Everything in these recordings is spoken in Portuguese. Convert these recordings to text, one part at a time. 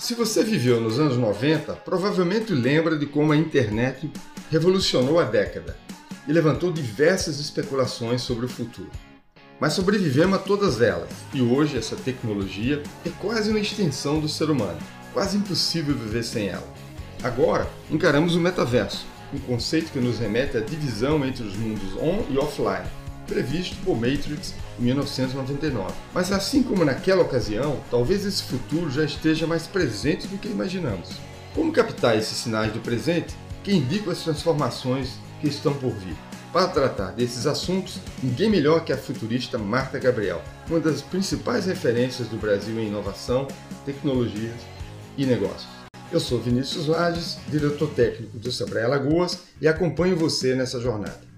Se você viveu nos anos 90, provavelmente lembra de como a internet revolucionou a década e levantou diversas especulações sobre o futuro. Mas sobrevivemos a todas elas e hoje essa tecnologia é quase uma extensão do ser humano, quase impossível viver sem ela. Agora encaramos o metaverso, um conceito que nos remete à divisão entre os mundos on e offline, previsto por Matrix 1999. Mas assim como naquela ocasião, talvez esse futuro já esteja mais presente do que imaginamos. Como captar esses sinais do presente que indicam as transformações que estão por vir? Para tratar desses assuntos, ninguém melhor que a futurista Marta Gabriel, uma das principais referências do Brasil em inovação, tecnologias e negócios. Eu sou Vinícius Lages, diretor técnico do Sebrae Alagoas e acompanho você nessa jornada.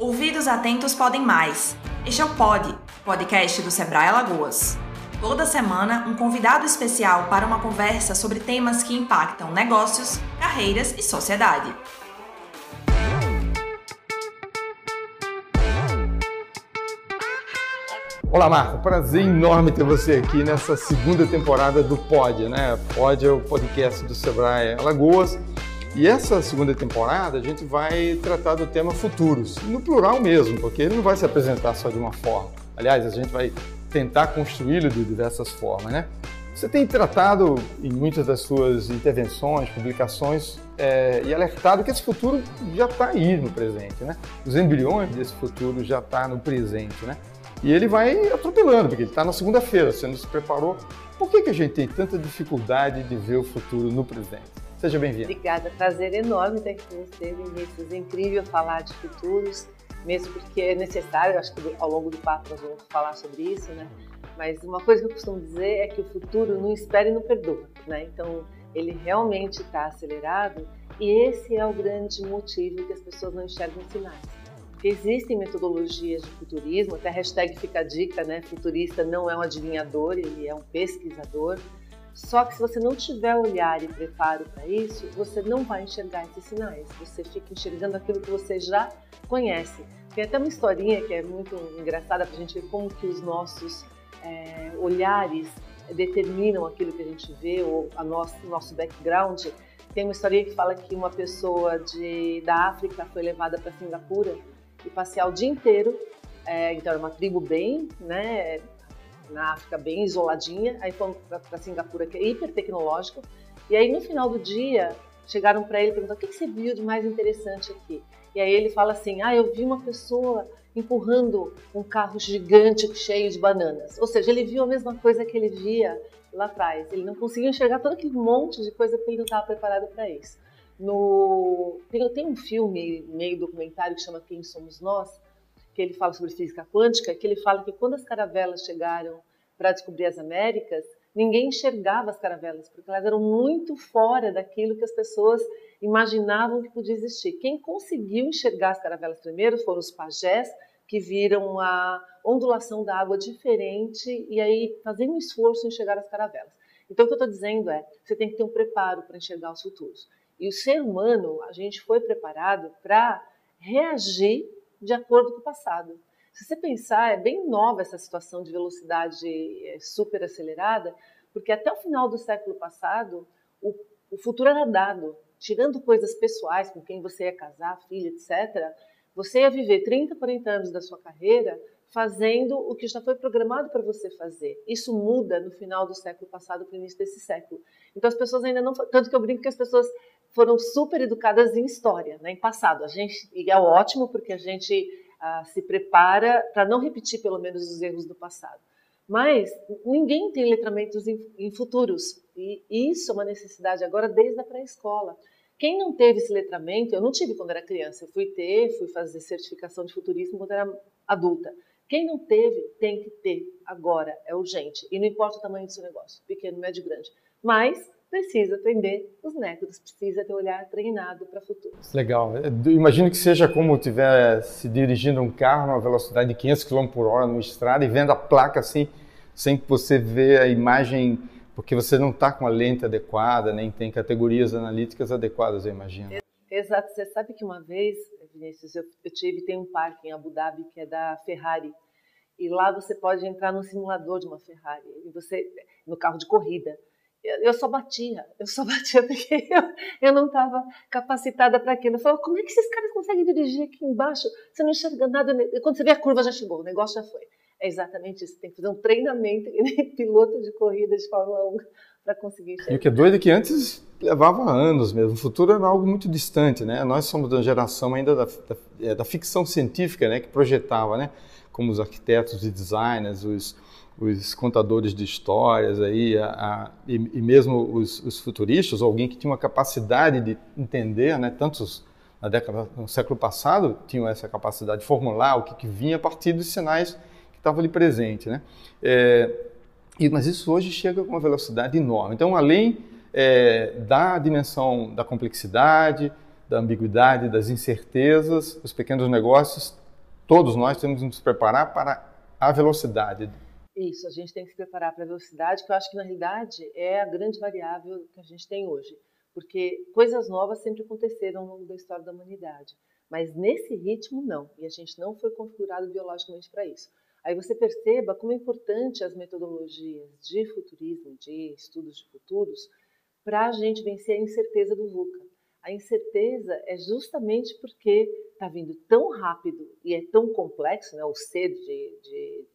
Ouvidos atentos podem mais. Este é o Pod, podcast do Sebrae Alagoas. Toda semana, um convidado especial para uma conversa sobre temas que impactam negócios, carreiras e sociedade. Olá, Marta. Prazer enorme ter você aqui nessa segunda temporada do Pod, né? Pod é o podcast do Sebrae Alagoas. E essa segunda temporada a gente vai tratar do tema futuros, no plural mesmo, porque ele não vai se apresentar só de uma forma. Aliás, a gente vai tentar construí-lo de diversas formas, né? Você tem tratado em muitas das suas intervenções, publicações, é, e alertado que esse futuro já está aí no presente, né? Os embriões desse futuro já estão tá no presente, né? E ele vai atropelando, porque ele está na segunda-feira, você não se preparou. Por que, que a gente tem tanta dificuldade de ver o futuro no presente? Seja bem-vindo. Obrigada, prazer enorme estar aqui com você, Vinícius. É incrível falar de futuros, mesmo porque é necessário, acho que ao longo do papo nós vamos falar sobre isso, né? Mas uma coisa que eu costumo dizer é que o futuro não espera e não perdoa, né? Então, ele realmente está acelerado e esse é o grande motivo que as pessoas não enxergam sinais. Existem metodologias de futurismo, até a hashtag fica a dica, né? Futurista não é um adivinhador, ele é um pesquisador. Só que se você não tiver olhar e preparo para isso, você não vai enxergar esses sinais. Você fica enxergando aquilo que você já conhece. Tem até uma historinha que é muito engraçada para a gente ver como que os nossos é, olhares determinam aquilo que a gente vê ou a nosso, nosso background. Tem uma historinha que fala que uma pessoa de, da África foi levada para Singapura e passear o dia inteiro. É, então, era uma tribo bem, né, na África, bem isoladinha. Aí fomos para Singapura, que é hiper tecnológico. E aí, no final do dia, chegaram para ele e perguntaram: o que, que você viu de mais interessante aqui? E aí ele fala assim: ah, eu vi uma pessoa empurrando um carro gigante cheio de bananas. Ou seja, ele viu a mesma coisa que ele via lá atrás. Ele não conseguiu enxergar todo aquele monte de coisa porque ele não estava preparado para isso. No, tem, tem um filme, meio documentário, que chama Quem Somos Nós, que ele fala sobre física quântica, que ele fala que quando as caravelas chegaram para descobrir as Américas, ninguém enxergava as caravelas, porque elas eram muito fora daquilo que as pessoas imaginavam que podia existir. Quem conseguiu enxergar as caravelas primeiro foram os pajés, que viram a ondulação da água diferente e aí fazendo um esforço em enxergar as caravelas. Então, o que eu estou dizendo é, você tem que ter um preparo para enxergar os futuros. E o ser humano, a gente foi preparado para reagir de acordo com o passado. Se você pensar, é bem nova essa situação de velocidade é, super acelerada, porque até o final do século passado, o, o futuro era dado. Tirando coisas pessoais, com quem você ia casar, filho, etc., você ia viver 30, 40 anos da sua carreira fazendo o que já foi programado para você fazer. Isso muda no final do século passado para o início desse século. Então as pessoas ainda não. Tanto que eu brinco que as pessoas foram super educadas em história, né, em passado. A gente, e é ótimo porque a gente ah, se prepara para não repetir pelo menos os erros do passado. Mas ninguém tem letramentos em, em futuros. E isso é uma necessidade agora desde a pré-escola. Quem não teve esse letramento, eu não tive quando era criança, eu fui ter, fui fazer certificação de futurismo quando era adulta. Quem não teve, tem que ter agora, é urgente. E não importa o tamanho do seu negócio, pequeno, médio, grande. Mas precisa aprender os métodos, precisa ter um olhar treinado para futuros. Legal. Imagino que seja como estiver se dirigindo um carro numa velocidade de 500 km por hora numa estrada e vendo a placa assim, sem que você vê a imagem, porque você não está com a lente adequada, nem tem categorias analíticas adequadas, eu imagino. Exato. Você sabe que uma vez, Vinícius, eu, eu tive, tem um parque em Abu Dhabi que é da Ferrari, e lá você pode entrar no simulador de uma Ferrari. E você no carro de corrida. Eu, só batia, eu só batia porque eu, eu não estava capacitada para aquilo. Eu falava, como é que esses caras conseguem dirigir aqui embaixo? Você não enxerga nada. Quando você vê a curva, já chegou, o negócio já foi. É exatamente isso. Tem que fazer um treinamento piloto de corrida de Fórmula 1 para conseguir chegar. E o que é doido é que antes levava anos mesmo. O futuro era algo muito distante, né? Nós somos da geração ainda da, da, é, da ficção científica, né? Que projetava, né? Como os arquitetos e designers, os, os contadores de histórias aí, a, a, e, e, mesmo os, os, futuristas, alguém que tinha uma capacidade de entender, né? Tantos na década, no século passado, tinham essa capacidade de formular o que, que vinha a partir dos sinais que estavam ali presentes, né? É, e, mas isso hoje chega com uma velocidade enorme. Então, além é, da dimensão da complexidade, da ambiguidade, das incertezas, os pequenos negócios, todos nós temos que nos preparar para a velocidade. Isso, a gente tem que se preparar para a velocidade, que eu acho que na realidade é a grande variável que a gente tem hoje. Porque coisas novas sempre aconteceram ao longo da história da humanidade. Mas nesse ritmo, não. E a gente não foi configurado biologicamente para isso. Aí você perceba como é importante as metodologias de futurismo, de estudos de futuros, para a gente vencer a incerteza do VUCA. A incerteza é justamente porque está vindo tão rápido e é tão complexo, né? o C de, de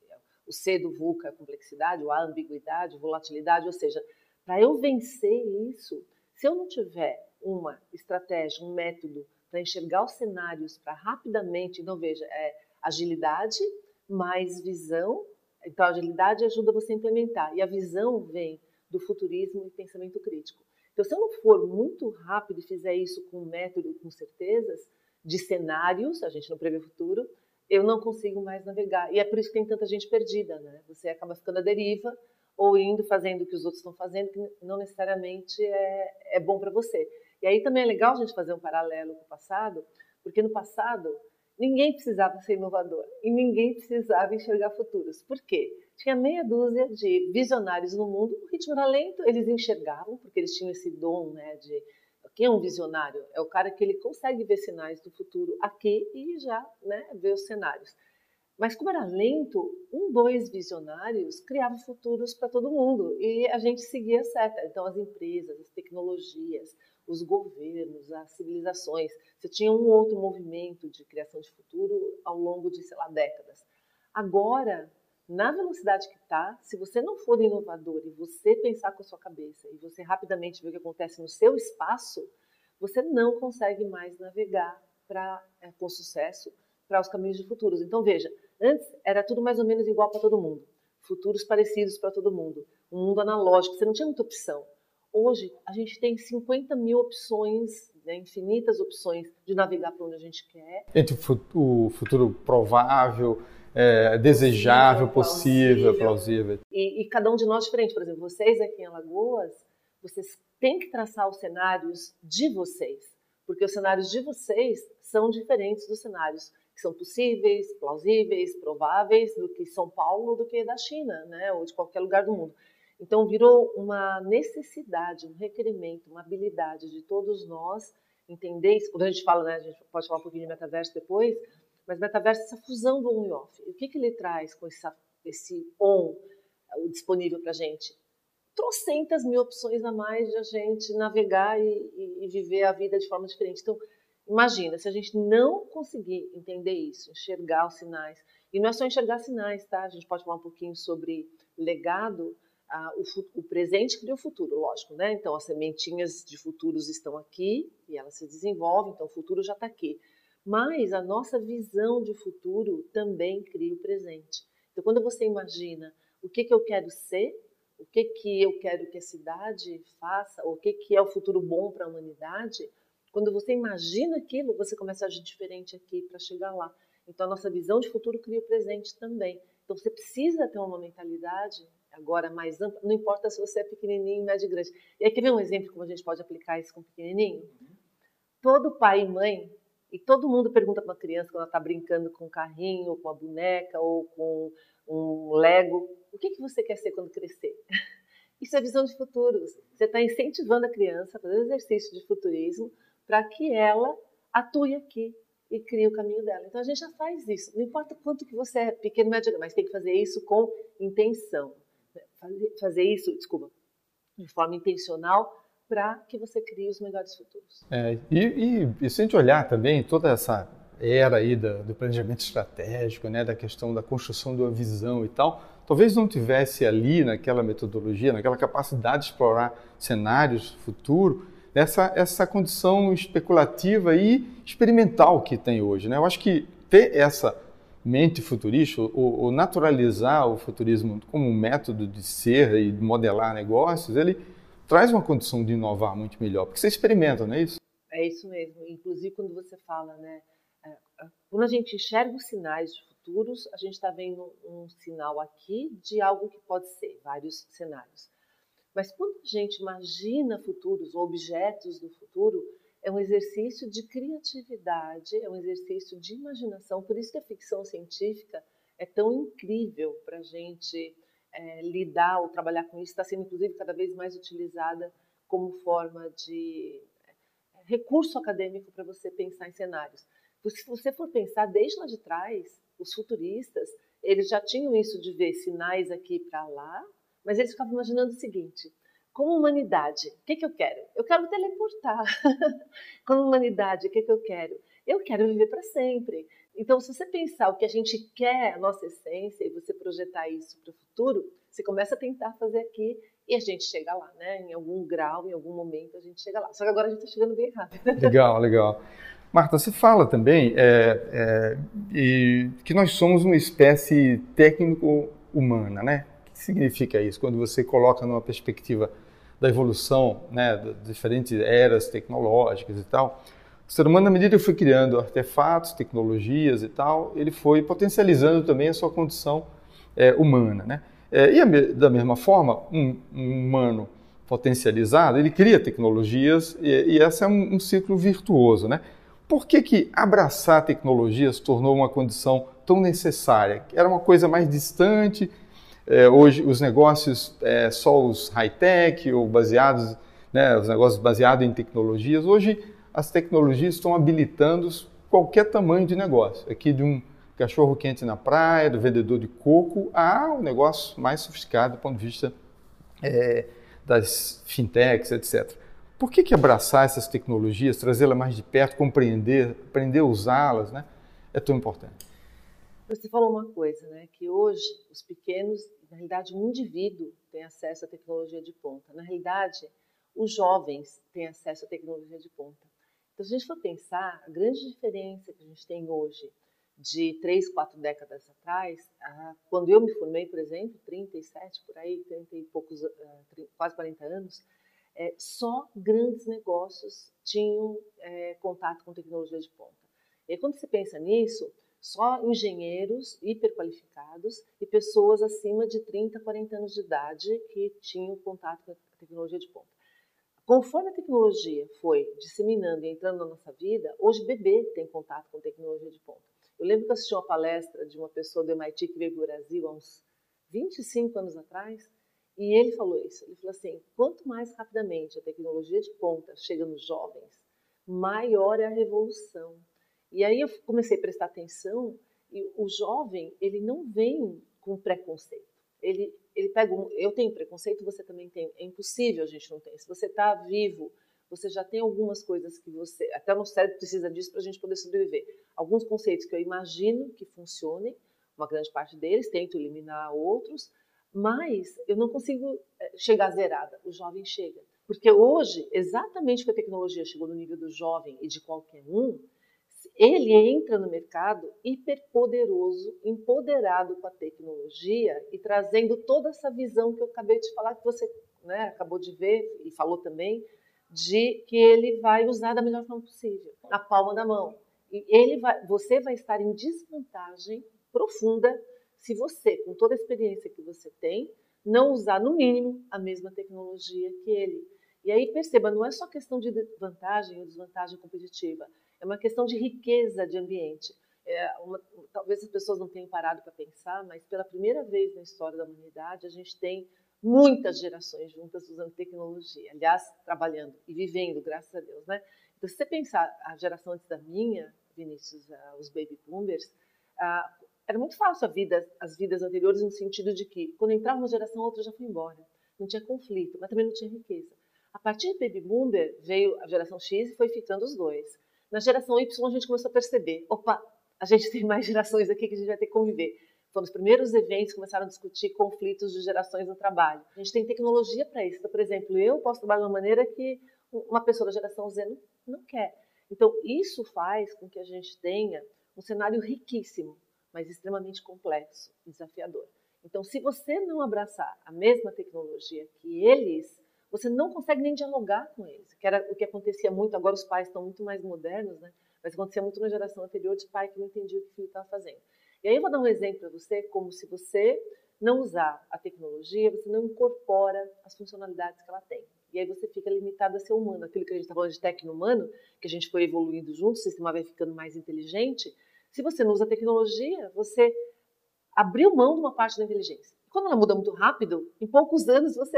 o C do VUCA, a complexidade, a ambiguidade, a volatilidade, ou seja, para eu vencer isso, se eu não tiver uma estratégia, um método para enxergar os cenários, para rapidamente, então veja, é agilidade, mais visão. Então, a agilidade ajuda você a implementar. E a visão vem do futurismo e pensamento crítico. Então, se eu não for muito rápido e fizer isso com método, com certezas, de cenários, a gente não prevê o futuro, eu não consigo mais navegar. E é por isso que tem tanta gente perdida, né? Você acaba ficando à deriva ou indo fazendo o que os outros estão fazendo, que não necessariamente é, é bom para você. E aí também é legal a gente fazer um paralelo com o passado, porque no passado Ninguém precisava ser inovador e ninguém precisava enxergar futuros. Por quê? Tinha meia dúzia de visionários no mundo, o ritmo era lento, eles enxergavam, porque eles tinham esse dom né, de. Quem é um visionário? É o cara que ele consegue ver sinais do futuro aqui e já né, ver os cenários. Mas como era lento, um, dois visionários criavam futuros para todo mundo e a gente seguia a seta. Então as empresas, as tecnologias, os governos, as civilizações. Você tinha um outro movimento de criação de futuro ao longo de, sei lá, décadas. Agora, na velocidade que está, se você não for inovador e você pensar com a sua cabeça e você rapidamente ver o que acontece no seu espaço, você não consegue mais navegar pra, é, com sucesso para os caminhos de futuros. Então, veja, antes era tudo mais ou menos igual para todo mundo, futuros parecidos para todo mundo, um mundo analógico, você não tinha muita opção. Hoje, a gente tem 50 mil opções, né, infinitas opções de navegar para onde a gente quer. Entre o futuro provável, é, desejável, possível, plausível. E, e, cada um de nós diferente. Por exemplo, vocês aqui em Alagoas, vocês têm que traçar os cenários de vocês, porque os cenários de vocês são diferentes dos cenários que são possíveis, plausíveis, prováveis do que São Paulo, do que da China, né, ou de qualquer lugar do mundo. Então, virou uma necessidade, um requerimento, uma habilidade de todos nós entender isso. Quando a gente fala, né, a gente pode falar um pouquinho de metaverso depois, mas metaverso é essa fusão do on e off. O que, que ele traz com essa, esse on disponível para a gente? Trocentas mil opções a mais de a gente navegar e, e viver a vida de forma diferente. Então, imagina, se a gente não conseguir entender isso, enxergar os sinais, e não é só enxergar sinais, tá? A gente pode falar um pouquinho sobre legado, ah, o, o, presente cria o futuro, lógico, né? Então as sementinhas de futuros estão aqui e elas se desenvolvem, então o futuro já está aqui. Mas a nossa visão de futuro também cria o presente. Então quando você imagina o que, que eu quero ser, o que, que eu quero que a cidade faça, o que, que é o futuro bom para a humanidade, quando você imagina aquilo, você começa a agir diferente aqui para chegar lá. Então a nossa visão de futuro cria o presente também. Então você precisa ter uma mentalidade agora mais ampla, não importa se você é pequenininho, médio, grande. E aí, quer ver um exemplo como a gente pode aplicar isso com pequenininho? Uhum. Todo pai e mãe, e todo mundo pergunta para uma criança quando ela está brincando com um carrinho, ou com uma boneca, ou com um Lego, o que, que você quer ser quando crescer? Isso é visão de futuros. Você está incentivando a criança a fazer exercício de futurismo para que ela atue aqui e crie o caminho dela. Então a gente já faz isso. Não importa quanto que você é pequeno, médio, mas tem que fazer isso com intenção fazer isso, desculpa, de forma intencional para que você crie os melhores futuros. É, e, e, e, se a gente olhar também toda essa era aí do, do planejamento estratégico, né, da questão da construção de uma visão e tal, talvez não tivesse ali naquela metodologia, naquela capacidade de explorar cenários futuro, essa, essa condição especulativa e experimental que tem hoje. Né? Eu acho que ter essa mente futurista, ou, ou naturalizar o futurismo como um método de ser e de modelar negócios, ele traz uma condição de inovar muito melhor, porque você experimenta, não é isso? É isso mesmo. Inclusive, quando você fala, né? É, é, quando a gente enxerga os sinais de futuros, a gente está vendo um sinal aqui de algo que pode ser, vários cenários. Mas quando a gente imagina futuros objetos do futuro, é um exercício de criatividade, é um exercício de imaginação. Por isso que a ficção científica é tão incrível para a gente é, lidar ou trabalhar com isso. Está sendo, inclusive, cada vez mais utilizada como forma de é, recurso acadêmico para você pensar em cenários. Se você for pensar desde lá de trás, os futuristas, eles já tinham isso de ver sinais aqui para lá, mas eles ficavam imaginando o seguinte: como humanidade, o que, que eu quero? Eu quero teleportar. como humanidade, o que, que eu quero? Eu quero viver para sempre. Então, se você pensar o que a gente quer, a nossa essência, e você projetar isso para o futuro, você começa a tentar fazer aqui e a gente chega lá, né? Em algum grau, em algum momento, a gente chega lá. Só que agora a gente está chegando bem rápido. Legal, legal. Marta, você fala também é, é, que nós somos uma espécie técnico-humana, né? O que significa isso? Quando você coloca numa perspectiva da evolução, né, das diferentes eras tecnológicas e tal, o ser humano, na medida que foi criando artefatos, tecnologias e tal, ele foi potencializando também a sua condição é, humana, né? É, e a, da mesma forma, um, um, humano potencializado, ele cria tecnologias e, e esse é um, um ciclo virtuoso, né? Por que, que abraçar tecnologias tornou uma condição tão necessária? Era uma coisa mais distante, é, hoje os negócios, só os high-tech ou baseados, né, os negócios baseados em tecnologias, hoje as tecnologias estão habilitando qualquer tamanho de negócio. Aqui de um cachorro quente na praia, do vendedor de coco, a um negócio mais sofisticado do ponto de vista é, das fintechs, etc. Por que, que abraçar essas tecnologias, trazê-las mais de perto, compreender, aprender a usá-las, né, é tão importante? Você falou uma coisa, né, que hoje os pequenos, na realidade, um indivíduo tem acesso à tecnologia de ponta. Na realidade, os jovens têm acesso à tecnologia de ponta. Então, se a gente for pensar, a grande diferença que a gente tem hoje de três, quatro décadas atrás, quando eu me formei, por exemplo, 37 por aí, 30 e poucos, ah, quase 40 anos, é, só grandes negócios tinham é, contato com tecnologia de ponta. E quando você pensa nisso, só engenheiros hiperqualificados e pessoas acima de 30, 40 anos de idade que tinham contato com a tecnologia de ponta. Conforme a tecnologia foi disseminando e entrando na nossa vida, hoje bebê tem contato com tecnologia de ponta. Eu lembro que eu assisti uma palestra de uma pessoa do MIT que veio para o Brasil há uns 25 anos atrás, e ele falou isso. Ele falou assim: quanto mais rapidamente a tecnologia de ponta chega nos jovens, maior é a revolução. E aí eu comecei a prestar atenção e o jovem ele não vem com preconceito. Ele ele pega um, eu tenho preconceito, você também tem. É impossível a gente não ter. Se você está vivo, você já tem algumas coisas que você até o cérebro precisa disso para a gente poder sobreviver. Alguns conceitos que eu imagino que funcionem, uma grande parte deles, tento eliminar outros mas eu não consigo eh, chegar zerada. O jovem chega. Porque hoje, exatamente porque a tecnologia chegou no nível do jovem e de qualquer um, ele entra no mercado hiperpoderoso, empoderado com a tecnologia e trazendo toda essa visão que eu acabei de falar, que você né, acabou de ver e falou também, de que ele vai usar da melhor forma possível, na palma da mão. E ele vai, você vai estar em desvantagem profunda se você, com toda a experiência que você tem, não usar no mínimo a mesma tecnologia que ele. E aí perceba, não é só questão de vantagem ou desvantagem competitiva, é uma questão de riqueza de ambiente. É uma, talvez as pessoas não tenham parado para pensar, mas pela primeira vez na história da humanidade a gente tem muitas gerações juntas usando tecnologia, aliás, trabalhando e vivendo, graças a Deus, né? Então, se você pensar a geração antes da minha, Vinícius, uh, os baby boomers, uh, era muito fácil a vida, as vidas anteriores no sentido de que quando entrava uma geração, a outra já foi embora. Não tinha conflito, mas também não tinha riqueza. A partir do Baby Boomer veio a geração X e foi ficando os dois. Na geração Y a gente começou a perceber, opa, a gente tem mais gerações aqui que a gente vai ter que conviver. Foram os primeiros eventos que começaram a discutir conflitos de gerações no trabalho. A gente tem tecnologia para isso. Então, por exemplo, eu posso trabalhar de uma maneira que uma pessoa da geração Z não, não quer. Então, isso faz com que a gente tenha um cenário riquíssimo, mas extremamente complexo, desafiador. Então, se você não abraçar a mesma tecnologia que eles, você não consegue nem dialogar com eles, que era o que acontecia muito. Agora os pais estão muito mais modernos, né? Mas acontecia muito na geração anterior de pai que não entendia o que o filho estava fazendo. E aí eu vou dar um exemplo para você, como se você não usar a tecnologia, você não incorpora as funcionalidades que ela tem. E aí você fica limitado a ser humano. Aquilo que a gente está falando de tecno-humano, que a gente foi evoluindo junto, o sistema vai ficando mais inteligente. Se você não usa a tecnologia, você abriu mão de uma parte da inteligência. Quando ela muda muito rápido, em poucos anos você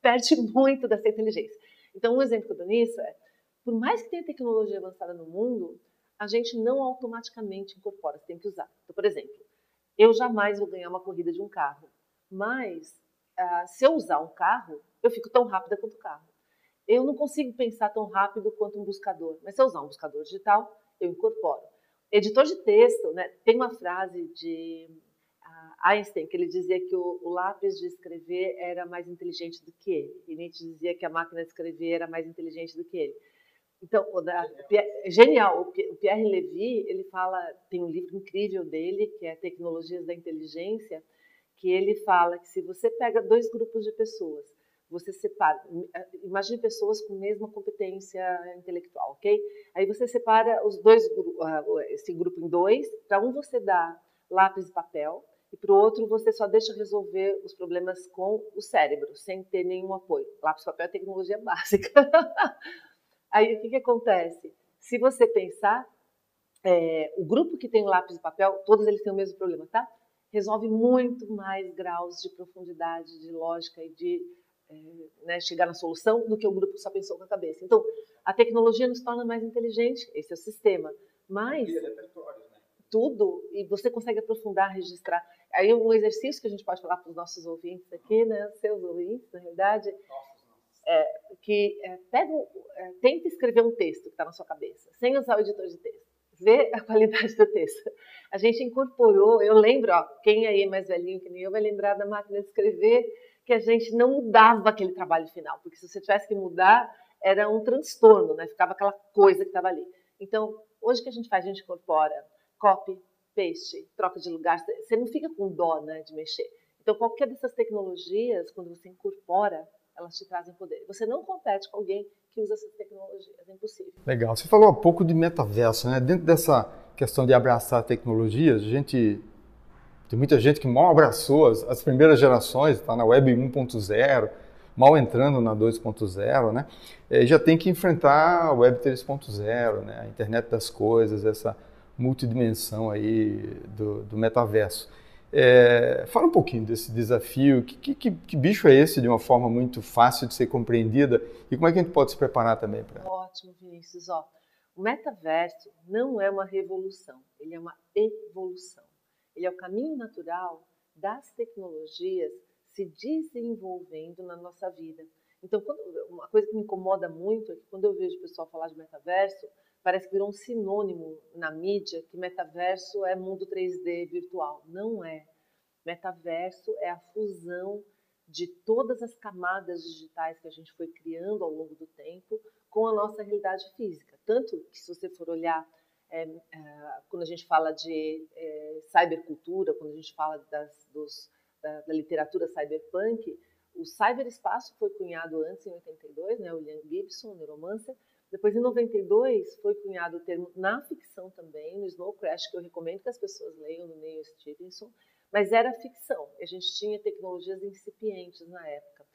perde muito dessa inteligência. Então, um exemplo que eu dou nisso é, por mais que tenha tecnologia avançada no mundo, a gente não automaticamente incorpora, você tem que usar. Então, por exemplo, eu jamais vou ganhar uma corrida de um carro, mas uh, se eu usar um carro, eu fico tão rápida quanto o carro. Eu não consigo pensar tão rápido quanto um buscador, mas se eu usar um buscador digital, eu incorporo. Editor de texto, né, tem uma frase de Einstein, que ele dizia que o, o, lápis de escrever era mais inteligente do que ele. E Nietzsche dizia que a máquina de escrever era mais inteligente do que ele. Então, o da, genial. O Pierre Levy, ele fala, tem um livro incrível dele, que é Tecnologias da Inteligência, que ele fala que se você pega dois grupos de pessoas, você separa, imagine pessoas com a mesma competência intelectual, ok? Aí você separa os dois, ah, esse grupo em dois, para um você dá lápis e papel, e para o outro você só deixa resolver os problemas com o cérebro, sem ter nenhum apoio. Lápis e papel é tecnologia básica. Aí o que, que acontece? Se você pensar, é, o grupo que tem lápis e papel, todos eles têm o mesmo problema, tá? Resolve muito mais graus de profundidade, de lógica e de é, né, chegar na solução do que o grupo que só pensou com a cabeça. Então, a tecnologia nos torna mais inteligente, esse é o sistema. Mas tudo e você consegue aprofundar, registrar. Aí um exercício que a gente pode falar para os nossos ouvintes aqui, né, seus ouvintes, na realidade, é, que é, pega, é, tenta escrever um texto que está na sua cabeça, sem usar o editor de texto. Vê a qualidade do texto. A gente incorporou, eu lembro, ó, quem aí é mais velhinho que nem eu vai lembrar da máquina de escrever, que a gente não mudava aquele trabalho final, porque se você tivesse que mudar, era um transtorno, né? ficava aquela coisa que estava ali. Então, hoje o que a gente faz? A gente incorpora copy, paste, troca de lugar, você não fica com dó né, de mexer. Então, qualquer dessas tecnologias, quando você incorpora, elas te trazem poder. Você não compete com alguém que usa essas tecnologias, é impossível. Legal. Você falou há pouco de metaverso, né? Dentro dessa questão de abraçar tecnologias, a gente tem muita gente que mal abraçou as, as primeiras gerações, está na Web 1.0, mal entrando na 2.0, né? E já tem que enfrentar a Web 3.0, né? A internet das coisas, essa multidimensão aí do, do metaverso. É, fala um pouquinho desse desafio, que, que, que, bicho é esse de uma forma muito fácil de ser compreendida e como é que a gente pode se preparar também para Ótimo, Vinícius. Ó, o metaverso não é uma revolução, ele é uma evolução. Ele é o caminho natural das tecnologias se desenvolvendo na nossa vida. Então, quando, uma coisa que me incomoda muito é que quando eu vejo o pessoal falar de metaverso, parece que virou um sinônimo na mídia que metaverso é mundo 3D virtual. Não é. Metaverso é a fusão de todas as camadas digitais que a gente foi criando ao longo do tempo com a nossa realidade física. Tanto que, se você for olhar, é, é, quando a gente fala de é, cybercultura, quando a gente fala das, dos, da, da, literatura cyberpunk, o cyberespaço foi cunhado antes, em 82, né, o William Gibson, neuromancer, depois, em 92, foi cunhado o termo na ficção também, no Snow Crash, que eu recomendo que as pessoas leiam, no Neil Stevenson, mas era ficção. A gente tinha tecnologias incipientes na época.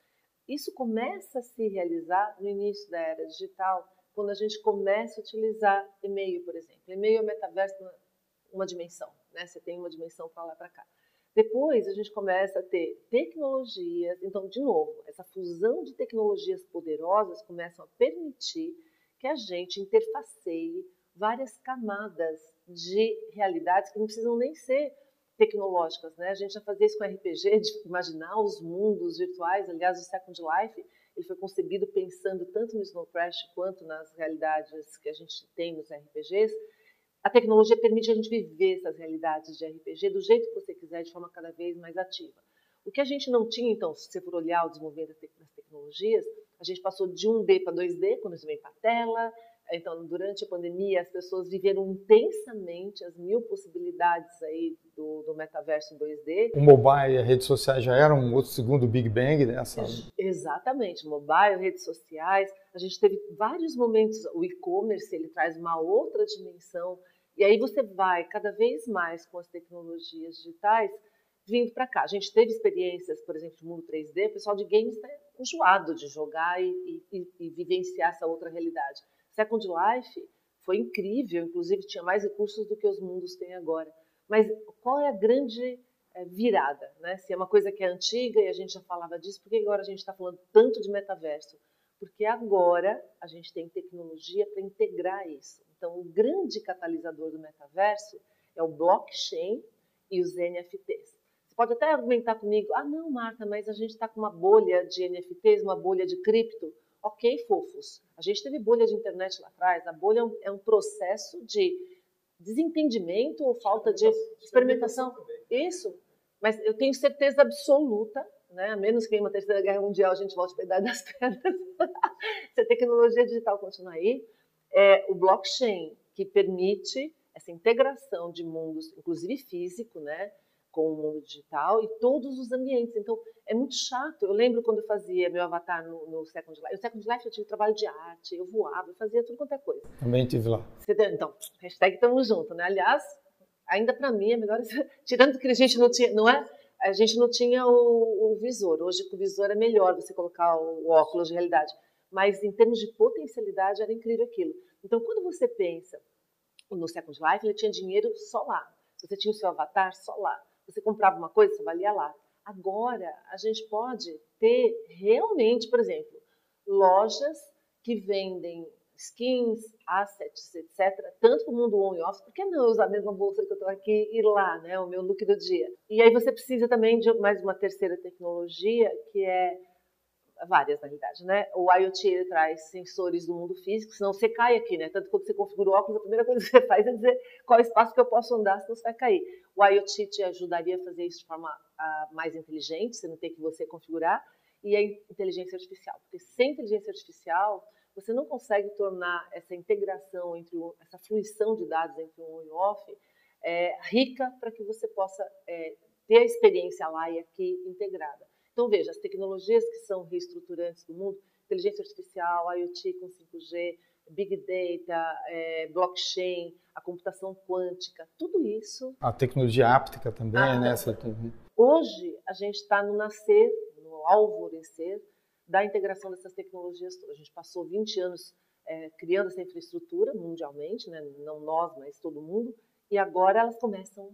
Isso começa a se realizar no início da era digital, quando a gente começa a utilizar e-mail, por exemplo. E-mail é metaverso uma dimensão, né? Você tem uma dimensão para lá para cá. Depois a gente começa a ter tecnologias, então de novo, essa fusão de tecnologias poderosas começam a permitir que a gente interfaceie várias camadas de realidades que não precisam nem ser tecnológicas, né? A gente já fazia isso com RPG, de imaginar os mundos virtuais. Aliás, o Second Life ele foi concebido pensando tanto no Snow Crash quanto nas realidades que a gente tem nos RPGs. A tecnologia permite a gente viver essas realidades de RPG do jeito que você quiser, de forma cada vez mais ativa. O que a gente não tinha, então, se você for olhar o desenvolvimento das tecnologias, a gente passou de 1D para 2D, quando isso vem para a tela, então, durante a pandemia, as pessoas viveram intensamente as mil possibilidades aí do, do metaverso em 2D. O mobile e as redes sociais já eram um outro segundo Big Bang nessa. Exatamente, mobile, redes sociais. A gente teve vários momentos. O e-commerce ele traz uma outra dimensão. E aí você vai cada vez mais com as tecnologias digitais vindo para cá. A gente teve experiências, por exemplo, de mundo 3D. O pessoal de games está enjoado de jogar e, e, e vivenciar essa outra realidade. Second Life foi incrível, inclusive tinha mais recursos do que os mundos têm agora. Mas qual é a grande é, virada? Né? Se é uma coisa que é antiga e a gente já falava disso, por que agora a gente está falando tanto de metaverso? Porque agora a gente tem tecnologia para integrar isso. Então, o grande catalisador do metaverso é o blockchain e os NFTs. Você pode até argumentar comigo, ah, não, Marta, mas a gente está com uma bolha de NFTs, uma bolha de cripto. Ok, fofos. A gente teve bolha de internet lá atrás. A bolha é um, é um processo de desentendimento ou falta de experimentação. Isso. Mas eu tenho certeza absoluta, né? a menos que em uma terceira guerra mundial a gente volte a pedaço das pedras, se a tecnologia digital continuar aí, é o blockchain que permite essa integração de mundos, inclusive físico, né? Com o mundo digital e todos os ambientes. Então, é muito chato. Eu lembro quando eu fazia meu avatar no, no Second Life. No Second Life eu tive trabalho de arte, eu voava, eu fazia tudo quanto é coisa. Também tive lá. Então, hashtag estamos juntos, né? Aliás, ainda para mim é melhor... Tirando que a gente não tinha, não é? A gente não tinha o, o visor. Hoje com o visor é melhor você colocar o, o óculos de realidade. Mas em termos de potencialidade era incrível aquilo. Então, quando você pensa no Second Life, ele tinha dinheiro só lá. Você tinha o seu avatar só lá você comprava uma coisa, você valia lá. Agora, a gente pode ter realmente, por exemplo, lojas que vendem skins, assets, etc., tanto para o mundo on e off, por que não usar a mesma bolsa que eu estou aqui e lá, né, o meu look do dia? E aí você precisa também de mais uma terceira tecnologia, que é várias na realidade, né? O IoT ele traz sensores do mundo físico, senão você cai aqui, né? Tanto quando você configura o óculos, a primeira coisa que você faz é dizer qual espaço que eu posso andar, senão você vai cair. O IoT te ajudaria a fazer isso de forma uh, mais inteligente, você não tem que você configurar, e a inteligência artificial, porque sem inteligência artificial você não consegue tornar essa integração entre o, essa fruição de dados entre on e off é, rica para que você possa é, ter a experiência lá e aqui integrada. Então, veja, as tecnologias que são reestruturantes do mundo, inteligência artificial, IoT com 5G, Big Data, é, blockchain, a computação quântica, tudo isso. A tecnologia áptica também, ah, né? Hoje, a gente está no nascer, no alvorecer da integração dessas tecnologias. A gente passou 20 anos é, criando essa infraestrutura mundialmente, né? não nós, mas todo mundo, e agora elas começam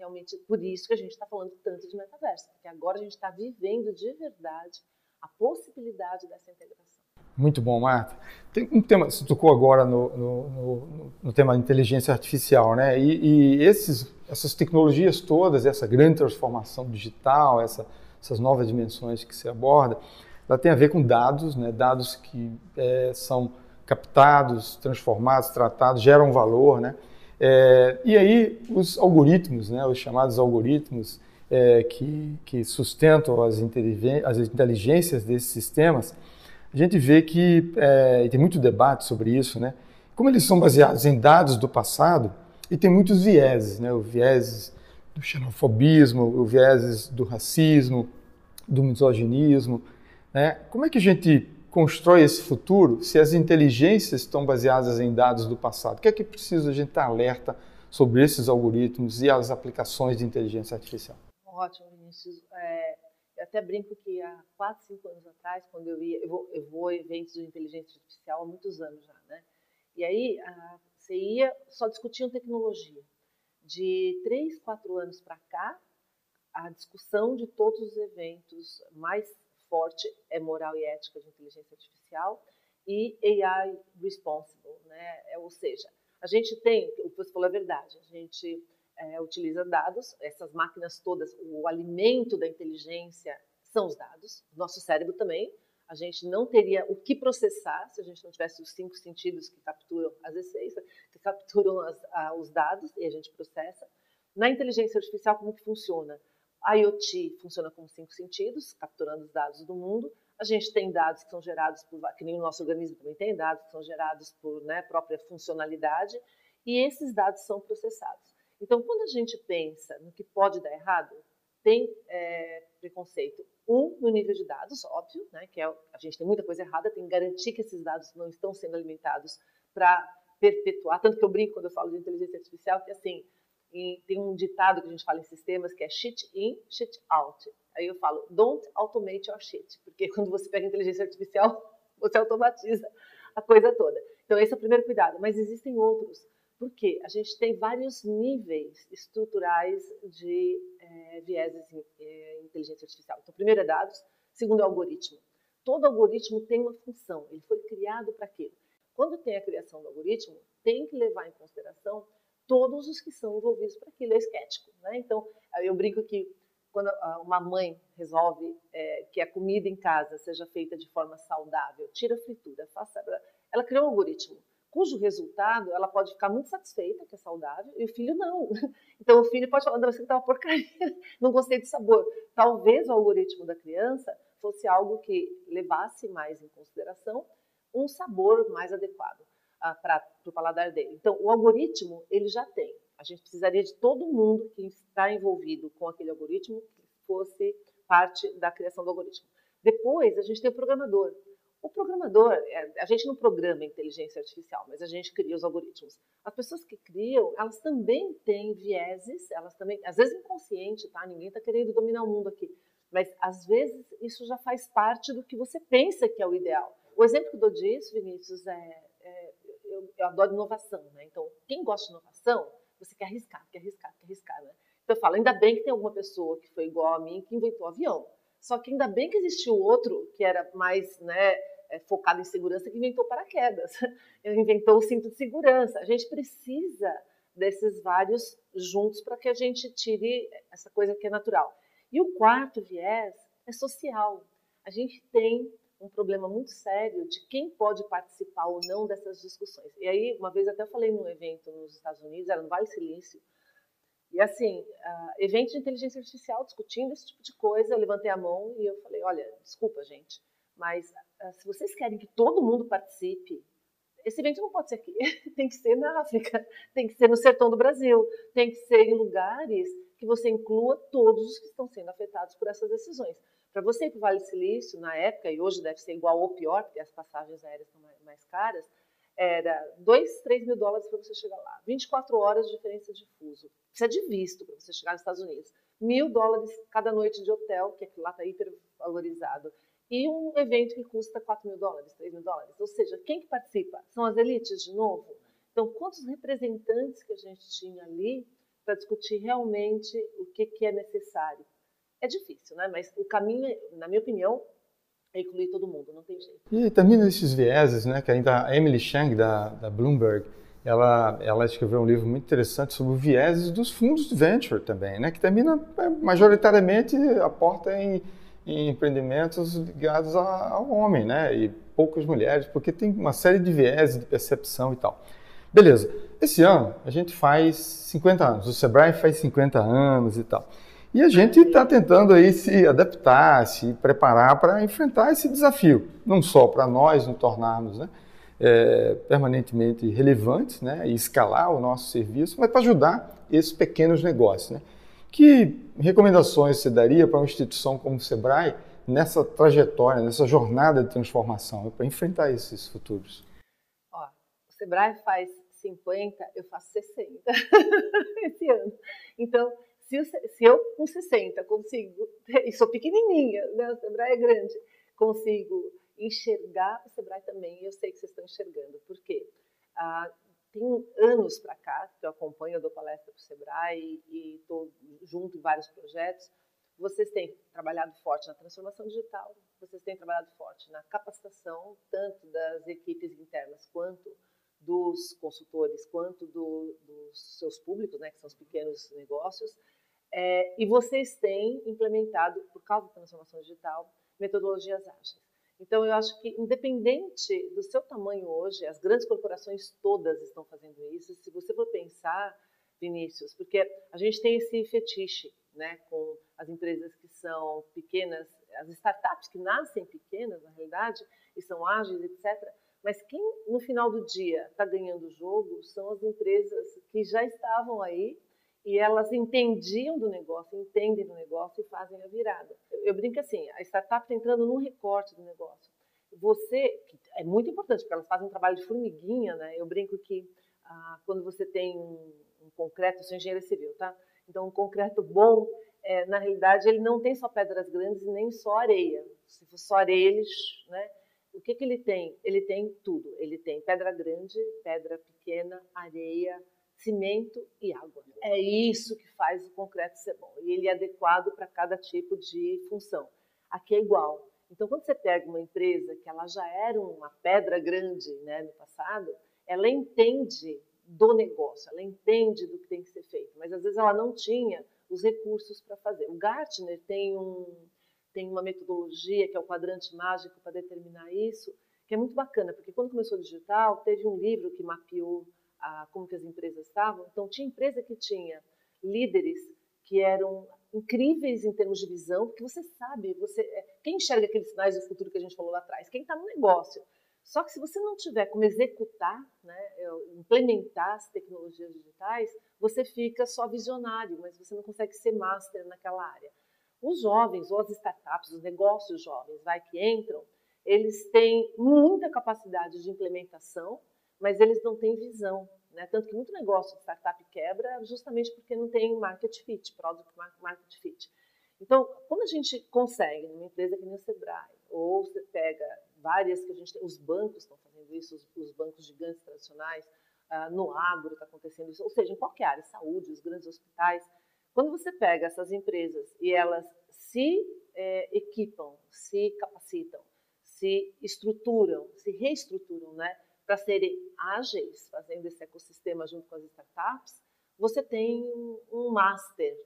realmente por isso que a gente está falando tanto de metaverso, porque agora a gente está vivendo de verdade a possibilidade dessa integração. Muito bom, Marta. Tem um tema, você tocou agora no, no, no, no tema da inteligência artificial, né? E, e, esses, essas tecnologias todas, essa grande transformação digital, essa, essas novas dimensões que se aborda, ela tem a ver com dados, né? Dados que é, são captados, transformados, tratados, geram valor, né? É, e aí os algoritmos, né, os chamados algoritmos é, que, que, sustentam as, as, inteligências desses sistemas, a gente vê que é, tem muito debate sobre isso, né? Como eles são baseados em dados do passado e tem muitos vieses, né? O viés do xenofobismo, o viés do racismo, do misoginismo, né? Como é que a gente constrói esse futuro se as inteligências estão baseadas em dados do passado? O que é que precisa a gente estar alerta sobre esses algoritmos e as aplicações de inteligência artificial? Ótimo, Vinícius. É, eu até brinco que há 4, 5 anos atrás, quando eu ia, eu vou, eu vou a eventos de inteligência artificial há muitos anos já, né? E aí a, você ia, só discutiam tecnologia. De 3, 4 anos para cá, a discussão de todos os eventos mais forte é moral e ética de inteligência artificial e AI responsible, né? É, ou seja, a gente tem, o que você falou é verdade, a gente é, utiliza dados, essas máquinas todas, o alimento da inteligência são os dados, nosso cérebro também. A gente não teria o que processar se a gente não tivesse os cinco sentidos que capturam as essências, que capturam as, a, os dados e a gente processa. Na inteligência artificial, como que funciona? A IoT funciona com cinco sentidos, capturando os dados do mundo. A gente tem dados que são gerados por, que nem o nosso organismo também tem dados que são gerados por né, própria funcionalidade, e esses dados são processados. Então, quando a gente pensa no que pode dar errado, tem é, preconceito. Um, no nível de dados, óbvio, né, que é, a gente tem muita coisa errada, tem que garantir que esses dados não estão sendo alimentados para perpetuar. Tanto que eu brinco quando eu falo de inteligência artificial, que assim, e tem um ditado que a gente fala em sistemas que é shit in, shit out. Aí eu falo, don't automate your shit, porque quando você pega inteligência artificial, você automatiza a coisa toda. Então esse é o primeiro cuidado, mas existem outros. Porque a gente tem vários níveis estruturais de é, vieses em é, inteligência artificial. Então, primeiro é dados, segundo é algoritmo. Todo algoritmo tem uma função, ele foi criado para aquilo. Quando tem a criação do algoritmo, tem que levar em consideração todos os que são envolvidos para aquilo, é esquético. Né? Então, eu brinco que quando uma mãe resolve é, que a comida em casa seja feita de forma saudável, tira a fritura, faça, ela criou um algoritmo cujo resultado ela pode ficar muito satisfeita, que é saudável, e o filho não. Então o filho pode falar, não, isso tá uma porcaria, não gostei do sabor. Talvez o algoritmo da criança fosse algo que levasse mais em consideração um sabor mais adequado para o paladar dele. Então o algoritmo ele já tem. A gente precisaria de todo mundo que está envolvido com aquele algoritmo que fosse parte da criação do algoritmo. Depois a gente tem o programador. O programador, é, a gente não programa inteligência artificial, mas a gente cria os algoritmos. As pessoas que criam, elas também têm vieses, elas também, às vezes inconsciente, tá? Ninguém está querendo dominar o mundo aqui, mas às vezes isso já faz parte do que você pensa que é o ideal. O exemplo que eu dou disso, Vinícius, é, é eu, eu, adoro inovação, né? Então, quem gosta de inovação, você quer arriscar, quer arriscar, quer arriscar, né? Então eu falo, ainda bem que tem alguma pessoa que foi igual a mim que inventou o avião. Só que ainda bem que existiu outro que era mais né, é, focado em segurança que inventou paraquedas, inventou o cinto de segurança. A gente precisa desses vários juntos para que a gente tire essa coisa que é natural. E o quarto viés é social. A gente tem um problema muito sério de quem pode participar ou não dessas discussões. E aí, uma vez até falei num evento nos Estados Unidos, era no Vale Silício, e assim, uh, evento de inteligência artificial discutindo esse tipo de coisa, eu levantei a mão e eu falei, olha, desculpa, gente, mas uh, se vocês querem que todo mundo participe, esse evento não pode ser aqui, tem que ser na África, tem que ser no sertão do Brasil, tem que ser em lugares que você inclua todos os que estão sendo afetados por essas decisões. Para você ir para o Vale do Silício, na época, e hoje deve ser igual ou pior, porque as passagens aéreas estão mais caras, era 2, 3 mil dólares para você chegar lá. 24 horas de diferença de fuso. Precisa de visto para você chegar nos Estados Unidos. Mil dólares cada noite de hotel, que aquilo lá está hiper valorizado. E um evento que custa 4 mil dólares, 3 mil dólares. Ou seja, quem que participa? São as elites, de novo? Então, quantos representantes que a gente tinha ali para discutir realmente o que, que é necessário? É difícil, né? Mas o caminho, na minha opinião, é incluir todo mundo, não tem jeito. E também nesses vieses, né, que ainda a Emily Chang, da, da Bloomberg, ela, ela escreveu um livro muito interessante sobre vieses dos fundos de venture também, né, que termina é, majoritariamente aporta em, em empreendimentos ligados ao homem, né, e poucas mulheres, porque tem uma série de vieses de percepção e tal. Beleza, esse ano a gente faz 50 anos, o Sebrae faz 50 anos e tal. E a gente está tentando aí se adaptar, se preparar para enfrentar esse desafio, não só para nós nos tornarmos né, é, permanentemente relevantes né, e escalar o nosso serviço, mas para ajudar esses pequenos negócios. Né? Que recomendações você daria para uma instituição como o Sebrae nessa trajetória, nessa jornada de transformação, para enfrentar esses futuros? Ó, o Sebrae faz 50, eu faço 60 esse ano. Então, se, se eu com 60 consigo, e sou pequenininha, né, o Sebrae é grande, consigo enxergar o Sebrae também, eu sei que vocês estão enxergando, por quê? Ah, tem anos para cá que eu acompanho, eu dou palestra para o Sebrae e estou junto em vários projetos. Vocês têm trabalhado forte na transformação digital, vocês têm trabalhado forte na capacitação, tanto das equipes internas quanto dos consultores quanto do, dos seus públicos, né, que são os pequenos negócios, é, e vocês têm implementado, por causa da transformação digital, metodologias ágeis. Então, eu acho que, independente do seu tamanho hoje, as grandes corporações todas estão fazendo isso. Se você for pensar, Vinícius, porque a gente tem esse fetiche né, com as empresas que são pequenas, as startups que nascem pequenas, na realidade, e são ágeis, etc. Mas quem, no final do dia, está ganhando o jogo são as empresas que já estavam aí e elas entendiam do negócio, entendem do negócio e fazem a virada. Eu, eu brinco assim, a startup está entrando num recorte do negócio. Você, é muito importante, porque elas fazem um trabalho de formiguinha, né? Eu brinco que ah, quando você tem um, um concreto, eu sou engenheiro civil, tá? Então, um concreto bom, é, na realidade, ele não tem só pedras grandes e nem só areia. Se for só areia, né? O que, que ele tem? Ele tem tudo. Ele tem pedra grande, pedra pequena, areia, cimento e água. É isso que faz o concreto ser bom. E ele é adequado para cada tipo de função. Aqui é igual. Então, quando você pega uma empresa que ela já era uma pedra grande né, no passado, ela entende do negócio, ela entende do que tem que ser feito, mas às vezes ela não tinha os recursos para fazer. O Gartner tem, um, tem uma metodologia que é o quadrante mágico para determinar isso, que é muito bacana, porque quando começou o digital, teve um livro que mapeou a, como que as empresas estavam. Então, tinha empresa que tinha líderes que eram incríveis em termos de visão, porque você sabe, você é, quem enxerga aqueles sinais do futuro que a gente falou lá atrás? Quem está no negócio. Só que se você não tiver como executar, né, é, implementar as tecnologias digitais, você fica só visionário, mas você não consegue ser master naquela área. Os jovens, ou as startups, os negócios jovens, vai que entram, eles têm muita capacidade de implementação, mas eles não têm visão. Né? Tanto que muito negócio de startup quebra justamente porque não tem market fit, product market fit. Então, quando a gente consegue, numa empresa que nem o Sebrae, ou você pega várias que a gente tem, os bancos estão fazendo isso, os, os bancos gigantes tradicionais, uh, no agro está acontecendo isso, ou seja, em qualquer área, saúde, os grandes hospitais. Quando você pega essas empresas e elas se é, equipam, se capacitam, se estruturam, se reestruturam, né? Para serem ágeis, fazendo esse ecossistema junto com as startups, você tem um master.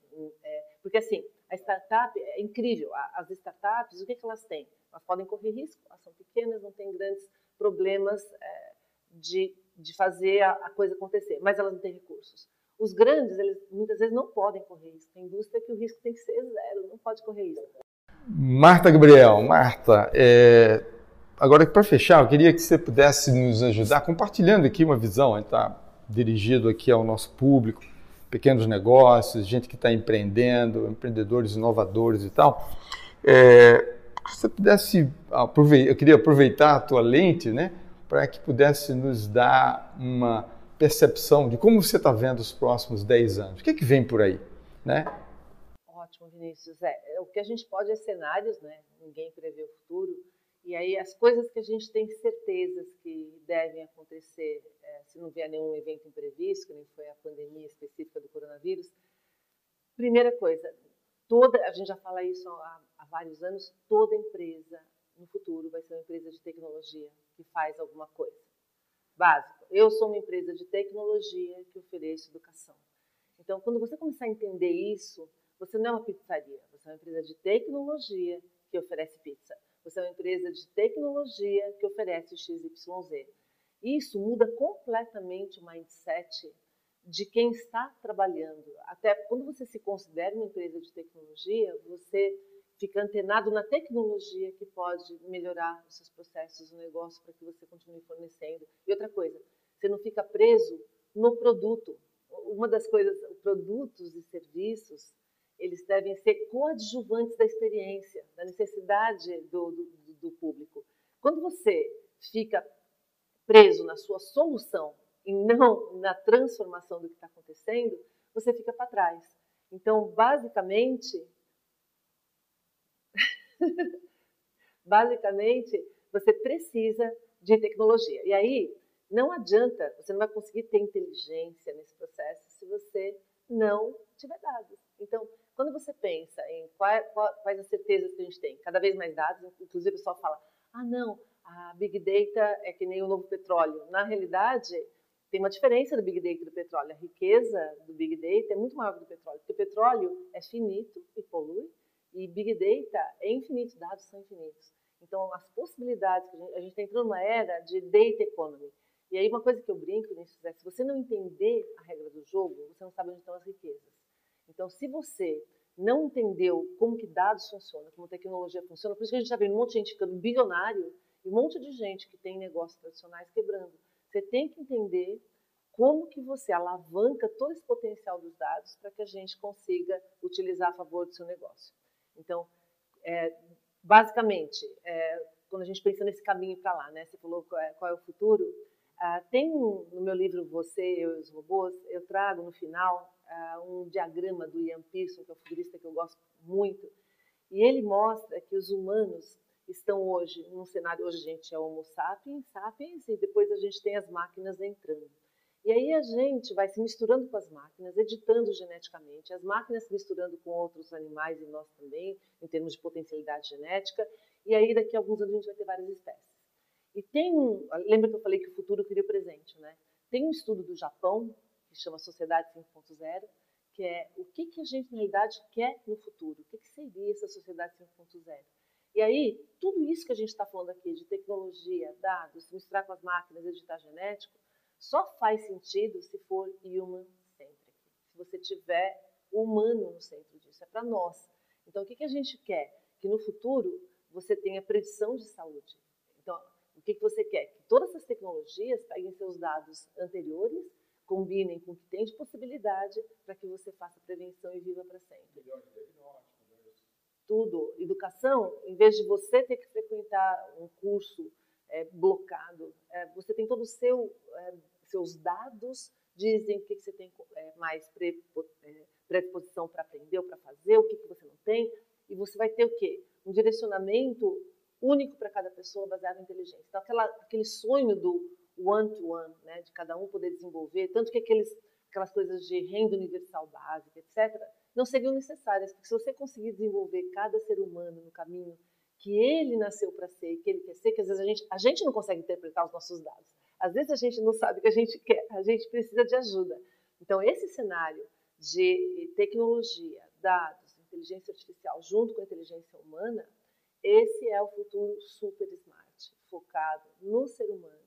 É, porque, assim, a startup é incrível. As startups, o que, que elas têm? Elas podem correr risco, elas são pequenas, não têm grandes problemas é, de, de fazer a, a, coisa acontecer, mas elas não têm recursos. Os grandes, eles muitas vezes não podem correr risco. A indústria que o risco tem que ser zero, não pode correr risco. Marta Gabriel, Marta, é, Agora, para fechar, eu queria que você pudesse nos ajudar compartilhando aqui uma visão, está dirigido aqui ao nosso público, pequenos negócios, gente que está empreendendo, empreendedores inovadores e tal. É, se você pudesse, eu queria aproveitar a tua lente, né, para que pudesse nos dar uma percepção de como você está vendo os próximos 10 anos. O que, é que vem por aí, né? Ótimo, Vinícius. É, o que a gente pode é cenários, né? Ninguém prevê o futuro e aí as coisas que a gente tem certezas que devem acontecer, é, se não vier nenhum evento imprevisto, que nem foi a pandemia específica do coronavírus. Primeira coisa, toda, a gente já fala isso há, há vários anos, toda empresa no futuro vai ser uma empresa de tecnologia que faz alguma coisa. Básico. Eu sou uma empresa de tecnologia que ofereço educação. Então, quando você começar a entender isso, você não é uma pizzaria, você é uma empresa de tecnologia que oferece pizza. Você é uma empresa de tecnologia que oferece XYZ. Isso muda completamente o mindset de quem está trabalhando. Até quando você se considera uma empresa de tecnologia, você fica antenado na tecnologia que pode melhorar os seus processos, o negócio, para que você continue fornecendo. E outra coisa, você não fica preso no produto. Uma das coisas, produtos e serviços, eles devem ser coadjuvantes da experiência, da necessidade do, do, do público. Quando você fica preso na sua solução e não na transformação do que está acontecendo, você fica para trás. Então, basicamente, basicamente, você precisa de tecnologia. E aí, não adianta, você não vai conseguir ter inteligência nesse processo se você não tiver dados. Então, quando você pensa em quais, quais as certezas que a gente tem, cada vez mais dados, inclusive o pessoal fala, ah, não, a Big Data é que nem o novo petróleo. Na realidade, tem uma diferença do Big Data e do petróleo. A riqueza do Big Data é muito maior do petróleo, porque o petróleo é finito e polui, e Big Data é infinito, dados são infinitos. Então, as possibilidades, que a gente, está entrando numa era de data economy. E aí, uma coisa que eu brinco nisso é, se você não entender a regra do jogo, você não sabe onde estão as riquezas. Então, se você não entendeu como que dados funcionam, como tecnologia funciona, por isso que a gente está vendo um monte de gente ficando bilionário e um monte de gente que tem negócios tradicionais quebrando. Você tem que entender como que você alavanca todo esse potencial dos dados para que a gente consiga utilizar a favor do seu negócio. Então, é, basicamente, é, quando a gente pensa nesse caminho para lá, né? Você falou qual é, qual é o futuro. Ah, tem um, no meu livro Você, Eu e os Robôs, eu trago no final ah, um diagrama do Ian Pearson, que é um futurista que eu gosto muito, e ele mostra que os humanos estão hoje num cenário hoje a gente é Homo sapiens, sapiens e depois a gente tem as máquinas entrando. E aí a gente vai se misturando com as máquinas, editando geneticamente, as máquinas se misturando com outros animais e nós também, em termos de potencialidade genética, e aí daqui a alguns anos a gente vai ter várias espécies. E tem um, lembra que eu falei que o futuro cria o presente, né? Tem um estudo do Japão que chama Sociedade 5.0, que é o que, que a gente na realidade quer no futuro, o que, que seria essa sociedade 5.0. E aí, tudo isso que a gente está falando aqui de tecnologia, dados, misturar com as máquinas, editar genético, só faz sentido se for human-centric, se você tiver o humano no centro disso, é para nós. Então, o que, que a gente quer? Que no futuro você tenha predição de saúde. Então, o que, que você quer? Que todas essas tecnologias peguem seus dados anteriores, combinem com o que tem de possibilidade para que você faça prevenção e viva para sempre. Tudo. Educação, em vez de você ter que frequentar um curso é, blocado, é, você tem todo o seu é, seus dados dizem o que, que você tem é, mais é, predisposição para aprender ou para fazer, o que, que você não tem, e você vai ter o quê? Um direcionamento único para cada pessoa baseado em inteligência. Então, aquela, aquele sonho do one-to-one, -one, né, de cada um poder desenvolver, tanto que aqueles, aquelas coisas de renda universal básica, etc., não seriam necessárias, porque se você conseguir desenvolver cada ser humano no caminho que ele nasceu para ser e que ele quer ser, que às vezes a gente, a gente não consegue interpretar os nossos dados. Às vezes a gente não sabe o que a gente quer, a gente precisa de ajuda. Então, esse cenário de tecnologia, dados, inteligência artificial junto com a inteligência humana, esse é o futuro super smart, focado no ser humano.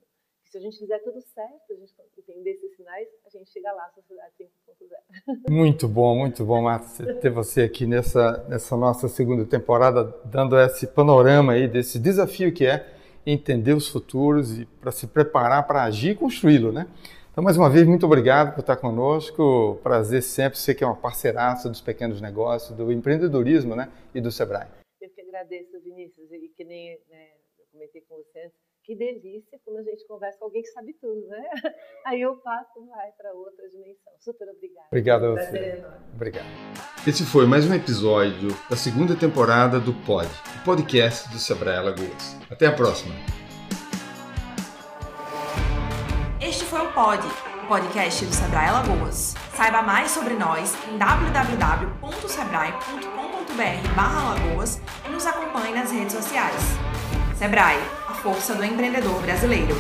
Se a gente fizer tudo certo, a gente entender esses sinais, a gente chega lá, sociedade 5.0. Muito bom, muito bom, Marta, ter você aqui nessa, nessa nossa segunda temporada, dando esse panorama aí desse desafio que é entender os futuros e para se preparar para agir e construí-lo, né? Então, mais uma vez, muito obrigado por estar conosco. Prazer sempre, você que é uma parceiraça dos pequenos negócios, do empreendedorismo né? e do Sebrae. Eu que agradeço, Vinícius, e que nem né, eu comentei com você antes, que delícia quando a gente conversa com alguém que sabe tudo, né? Aí o passo vai para outra dimensão. Super obrigada. Obrigado a você. Obrigado. Esse foi mais um episódio da segunda temporada do Pod, o podcast do Sebrae Alagoas. Até a próxima. Este foi o Pod, o podcast do Sebrae Alagoas. Saiba mais sobre nós em www.sebrae.com.br/alagoas e nos acompanhe nas redes sociais. Sebrae, força do empreendedor brasileiro.